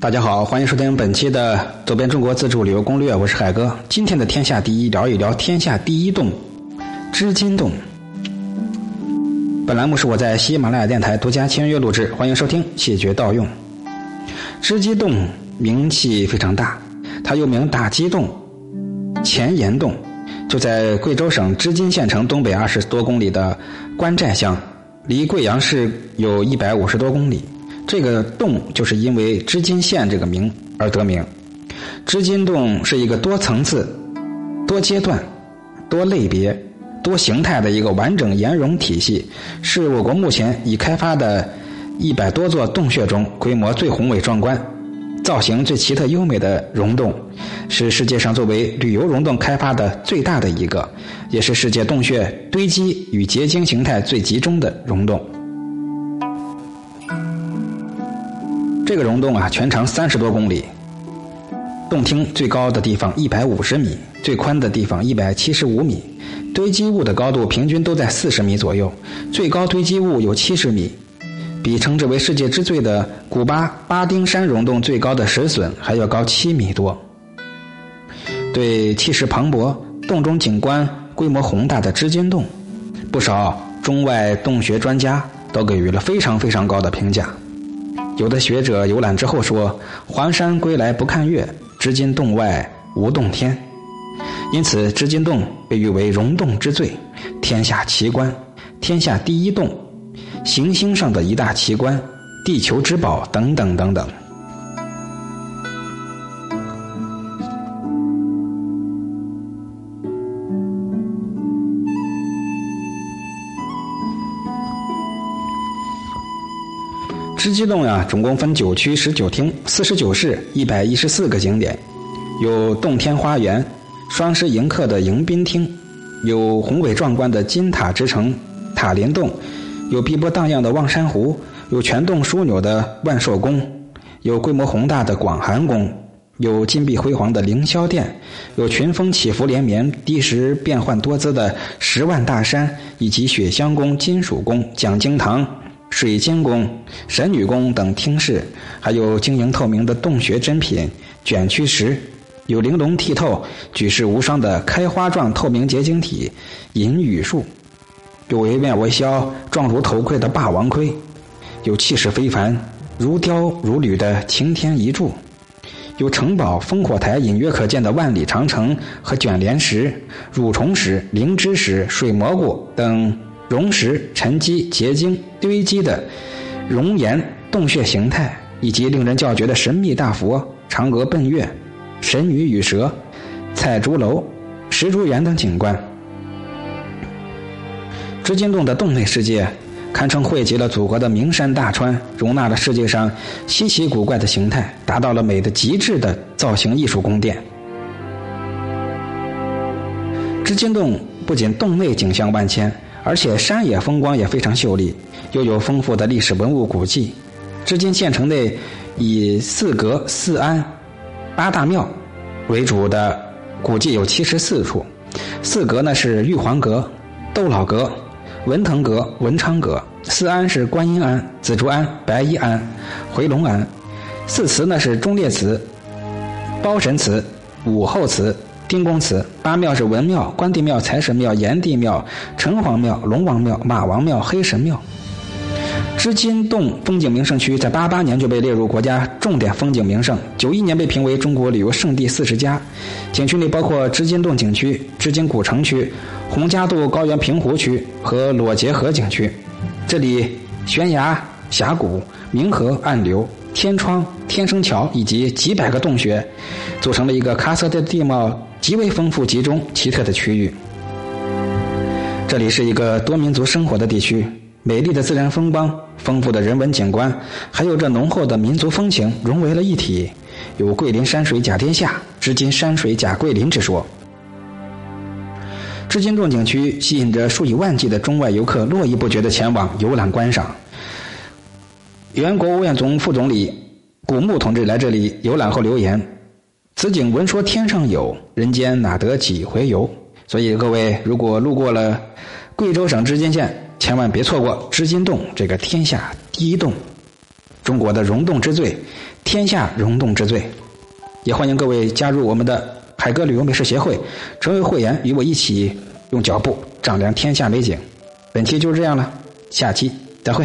大家好，欢迎收听本期的《走遍中国自助旅游攻略》，我是海哥。今天的天下第一，聊一聊天下第一洞——织金洞。本栏目是我在喜马拉雅电台独家签约录制，欢迎收听，谢绝盗用。织金洞名气非常大，它又名大鸡洞、前岩洞，就在贵州省织金县城东北二十多公里的关寨乡，离贵阳市有一百五十多公里。这个洞就是因为织金线这个名而得名。织金洞是一个多层次、多阶段、多类别、多形态的一个完整岩溶体系，是我国目前已开发的一百多座洞穴中规模最宏伟壮观、造型最奇特优美的溶洞，是世界上作为旅游溶洞开发的最大的一个，也是世界洞穴堆积与结晶形态最集中的溶洞。这个溶洞啊，全长三十多公里，洞厅最高的地方一百五十米，最宽的地方一百七十五米，堆积物的高度平均都在四十米左右，最高堆积物有七十米，比称之为世界之最的古巴巴丁山溶洞最高的石笋还要高七米多。对气势磅礴、洞中景观规模宏大的织金洞，不少中外洞穴专家都给予了非常非常高的评价。有的学者游览之后说：“黄山归来不看岳，织金洞外无洞天。”因此，织金洞被誉为溶洞之最、天下奇观、天下第一洞、行星上的一大奇观、地球之宝等等等等。织金洞呀，总共分九区十九厅、四十九室、一百一十四个景点，有洞天花园、双狮迎客的迎宾厅，有宏伟壮观的金塔之城塔林洞，有碧波荡漾的望山湖，有全洞枢纽的万寿宫，有规模宏大的广寒宫，有金碧辉煌的凌霄殿，有群峰起伏连绵、地势变幻多姿的十万大山，以及雪香宫、金属宫、讲经堂。水晶宫、神女宫等厅室，还有晶莹透明的洞穴珍品卷曲石，有玲珑剔透、举世无双的开花状透明结晶体银羽树，有惟妙惟肖、状如头盔的霸王盔，有气势非凡、如雕如履的擎天一柱，有城堡烽火台隐约可见的万里长城和卷帘石、蠕虫石、灵芝石、水蘑菇等。溶石、沉积、结晶堆积的熔岩洞穴形态，以及令人叫绝的神秘大佛、嫦娥奔月、神女与蛇、彩竹楼、石竹园等景观。织金洞的洞内世界，堪称汇集了祖国的名山大川，容纳了世界上稀奇古怪的形态，达到了美的极致的造型艺术宫殿。织金洞不仅洞内景象万千。而且山野风光也非常秀丽，又有丰富的历史文物古迹。至今县城内以四阁、四庵、八大庙为主的古迹有七十四处。四阁呢是玉皇阁、窦老阁、文腾阁、文昌阁；四庵是观音庵、紫竹庵、白衣庵、回龙庵；四祠呢是忠烈祠、包神祠、武后祠。丁公祠八庙是文庙、关帝庙、财神庙、炎帝庙、城隍庙、龙王庙、马王庙、黑神庙。织金洞风景名胜区在八八年就被列入国家重点风景名胜，九一年被评为中国旅游胜地四十家。景区内包括织金洞景区、织金古城区、洪家渡高原平湖区和裸结河景区。这里悬崖峡谷、明河暗流。天窗、天生桥以及几百个洞穴，组成了一个喀斯特地貌极为丰富、集中、奇特的区域。这里是一个多民族生活的地区，美丽的自然风光、丰富的人文景观，还有着浓厚的民族风情融为了一体，有“桂林山水甲天下，织金山水甲桂林”之说。织金洞景区吸引着数以万计的中外游客络绎不绝地前往游览观赏。原国务院总副总理古牧同志来这里游览后留言：“此景闻说天上有人间，哪得几回游？”所以各位如果路过了贵州省织金县，千万别错过织金洞这个天下第一洞。中国的溶洞之最，天下溶洞之最。也欢迎各位加入我们的海哥旅游美食协会，成为会员，与我一起用脚步丈量天下美景。本期就是这样了，下期再会。